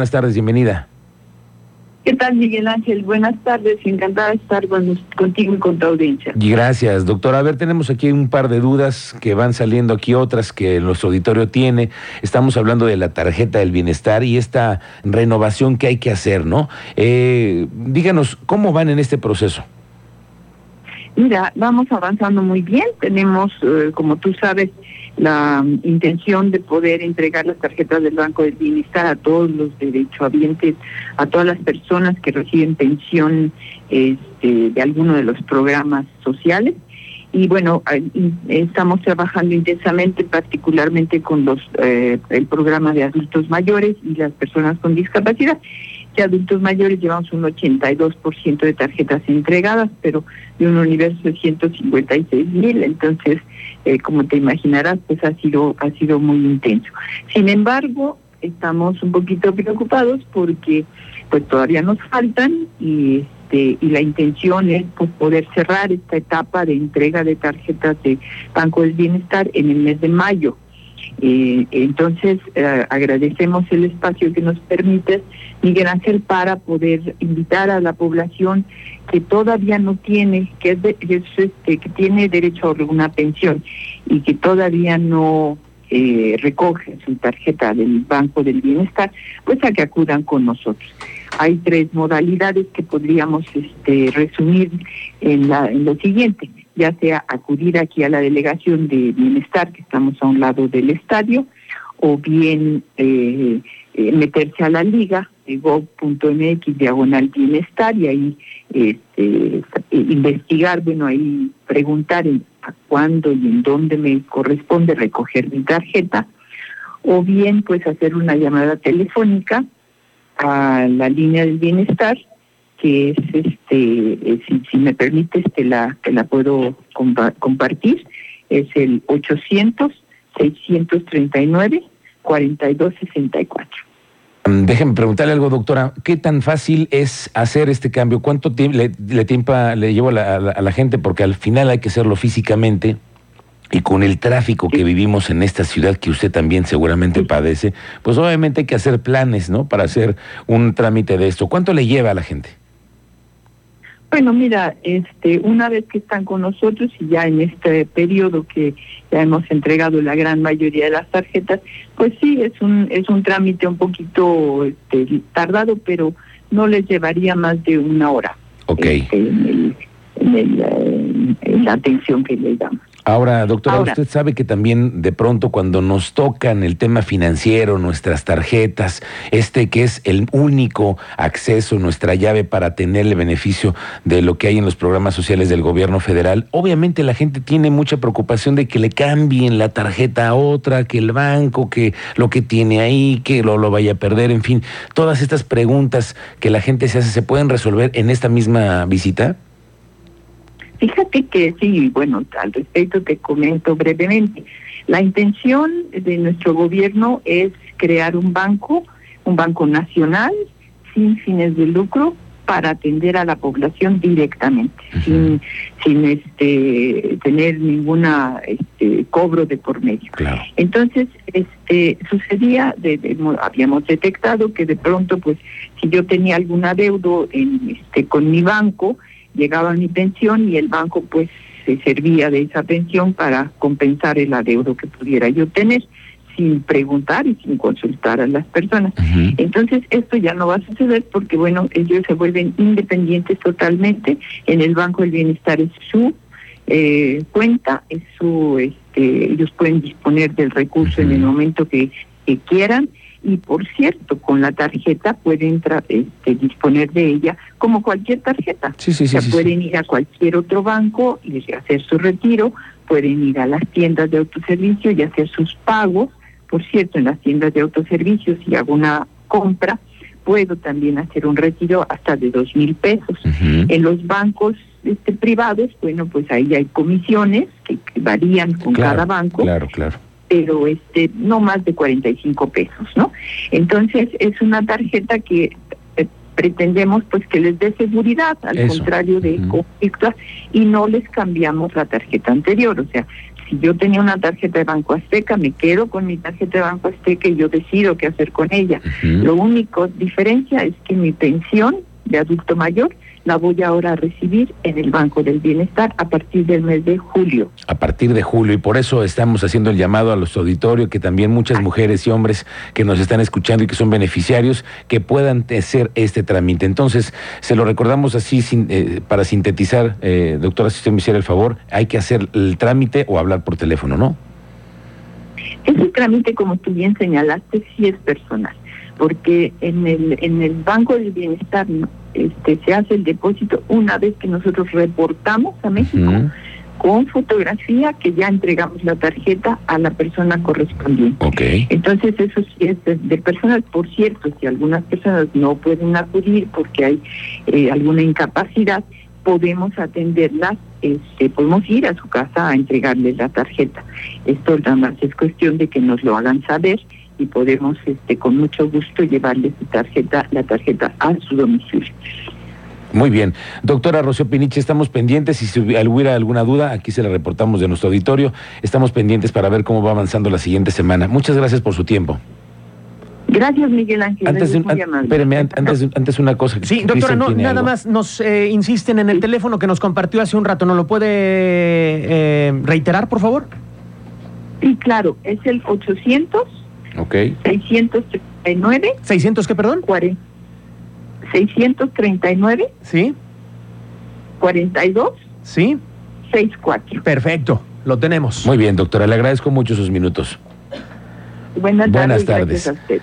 Buenas tardes, bienvenida. ¿Qué tal, Miguel Ángel? Buenas tardes, encantada de estar contigo y con tu audiencia. Y gracias, doctora. A ver, tenemos aquí un par de dudas que van saliendo aquí, otras que nuestro auditorio tiene. Estamos hablando de la tarjeta del bienestar y esta renovación que hay que hacer, ¿no? Eh, díganos, ¿cómo van en este proceso? Mira, vamos avanzando muy bien. Tenemos, eh, como tú sabes, la intención de poder entregar las tarjetas del Banco del Bienestar a todos los derechohabientes, a todas las personas que reciben pensión este, de alguno de los programas sociales. Y bueno, estamos trabajando intensamente, particularmente con los eh, el programa de adultos mayores y las personas con discapacidad de adultos mayores llevamos un 82% de tarjetas entregadas, pero de un universo de 156 mil, entonces, eh, como te imaginarás, pues ha sido, ha sido muy intenso. Sin embargo, estamos un poquito preocupados porque pues todavía nos faltan y este, y la intención es pues, poder cerrar esta etapa de entrega de tarjetas de Banco del Bienestar en el mes de mayo. Entonces, eh, agradecemos el espacio que nos permite, Miguel Ángel, para poder invitar a la población que todavía no tiene, que, es este, tiene derecho a una pensión y que todavía no eh, recoge su tarjeta del Banco del Bienestar, pues a que acudan con nosotros. Hay tres modalidades que podríamos este, resumir en, la, en lo siguiente ya sea acudir aquí a la delegación de bienestar, que estamos a un lado del estadio, o bien eh, eh, meterse a la liga, gov.mx diagonal bienestar, y ahí este, investigar, bueno, ahí preguntar a cuándo y en dónde me corresponde recoger mi tarjeta, o bien pues hacer una llamada telefónica a la línea del bienestar que es este eh, si, me permite te la te la puedo compartir es el 800 639 4264 Déjenme preguntarle algo, doctora. ¿Qué tan fácil es hacer este cambio? ¿Cuánto tiempo le, le, le llevo a la, a la, gente? Porque al final hay que hacerlo físicamente y con el tráfico que vivimos en esta ciudad que usted también seguramente padece, pues obviamente hay que hacer planes, ¿no? Para hacer un trámite de esto. ¿Cuánto le lleva a la gente? Bueno, mira, este, una vez que están con nosotros y ya en este periodo que ya hemos entregado la gran mayoría de las tarjetas, pues sí, es un es un trámite un poquito este, tardado, pero no les llevaría más de una hora. Ok. Este, en, en la atención que le damos. Ahora, doctora, usted sabe que también de pronto cuando nos tocan el tema financiero, nuestras tarjetas, este que es el único acceso, nuestra llave para tener el beneficio de lo que hay en los programas sociales del gobierno federal, obviamente la gente tiene mucha preocupación de que le cambien la tarjeta a otra, que el banco, que lo que tiene ahí, que lo, lo vaya a perder, en fin, todas estas preguntas que la gente se hace, ¿se pueden resolver en esta misma visita? Fíjate que sí, bueno, al respecto te comento brevemente. La intención de nuestro gobierno es crear un banco, un banco nacional, sin fines de lucro, para atender a la población directamente, sin, sin este, tener ninguna este, cobro de por medio. Entonces, este, sucedía, habíamos detectado que de pronto, pues, si yo tenía algún adeudo en, este, con mi banco, llegaba mi pensión y el banco pues se servía de esa pensión para compensar el adeudo que pudiera yo tener sin preguntar y sin consultar a las personas. Entonces esto ya no va a suceder porque bueno, ellos se vuelven independientes totalmente. En el Banco del Bienestar es su eh, cuenta, es su, este, ellos pueden disponer del recurso en el momento que, que quieran y por cierto, con la tarjeta pueden este, disponer de ella como cualquier tarjeta. Sí, sí, sí, o sea, pueden ir a cualquier otro banco y hacer su retiro, pueden ir a las tiendas de autoservicio y hacer sus pagos. Por cierto, en las tiendas de autoservicio, si hago una compra, puedo también hacer un retiro hasta de dos mil pesos. En los bancos este, privados, bueno, pues ahí hay comisiones que, varían con cada banco. Claro, claro pero este no más de 45 pesos, ¿no? Entonces es una tarjeta que eh, pretendemos pues que les dé seguridad al contrario de uh y no les cambiamos la tarjeta anterior, o sea, si yo tenía una tarjeta de Banco Azteca, me quedo con mi tarjeta de Banco Azteca y yo decido qué hacer con ella. Lo único diferencia es que mi pensión de adulto mayor la voy ahora a recibir en el Banco del Bienestar a partir del mes de julio. A partir de julio, y por eso estamos haciendo el llamado a los auditorios, que también muchas mujeres y hombres que nos están escuchando y que son beneficiarios, que puedan hacer este trámite. Entonces, se lo recordamos así eh, para sintetizar, eh, doctora, si usted me hiciera el favor, hay que hacer el trámite o hablar por teléfono, ¿no? Ese trámite, como tú bien señalaste, sí es personal porque en el en el Banco del Bienestar este se hace el depósito una vez que nosotros reportamos a México con fotografía que ya entregamos la tarjeta a la persona correspondiente. Entonces eso sí es de, personas, por cierto, si algunas personas no pueden acudir porque hay eh, alguna incapacidad, podemos atenderlas, este, podemos ir a su casa a entregarles la tarjeta. Esto nada más es cuestión de que nos lo hagan saber y podemos este, con mucho gusto llevarle su tarjeta, la tarjeta a su domicilio. Muy bien. Doctora Rocío Piniche, estamos pendientes y si hubiera alguna duda, aquí se la reportamos de nuestro auditorio. Estamos pendientes para ver cómo va avanzando la siguiente semana. Muchas gracias por su tiempo. Gracias, Miguel Ángel. Antes, antes, una cosa. Sí, doctora, no, nada más nos eh, insisten en el teléfono que nos compartió hace un rato. ¿No lo puede eh, reiterar, por favor? Sí, claro. Es el 800 Ok. 639. ¿600 qué, perdón? 639. Sí. 42. Sí. 64. Perfecto, lo tenemos. Muy bien, doctora, le agradezco mucho sus minutos. Buenas tardes. Buenas tardes.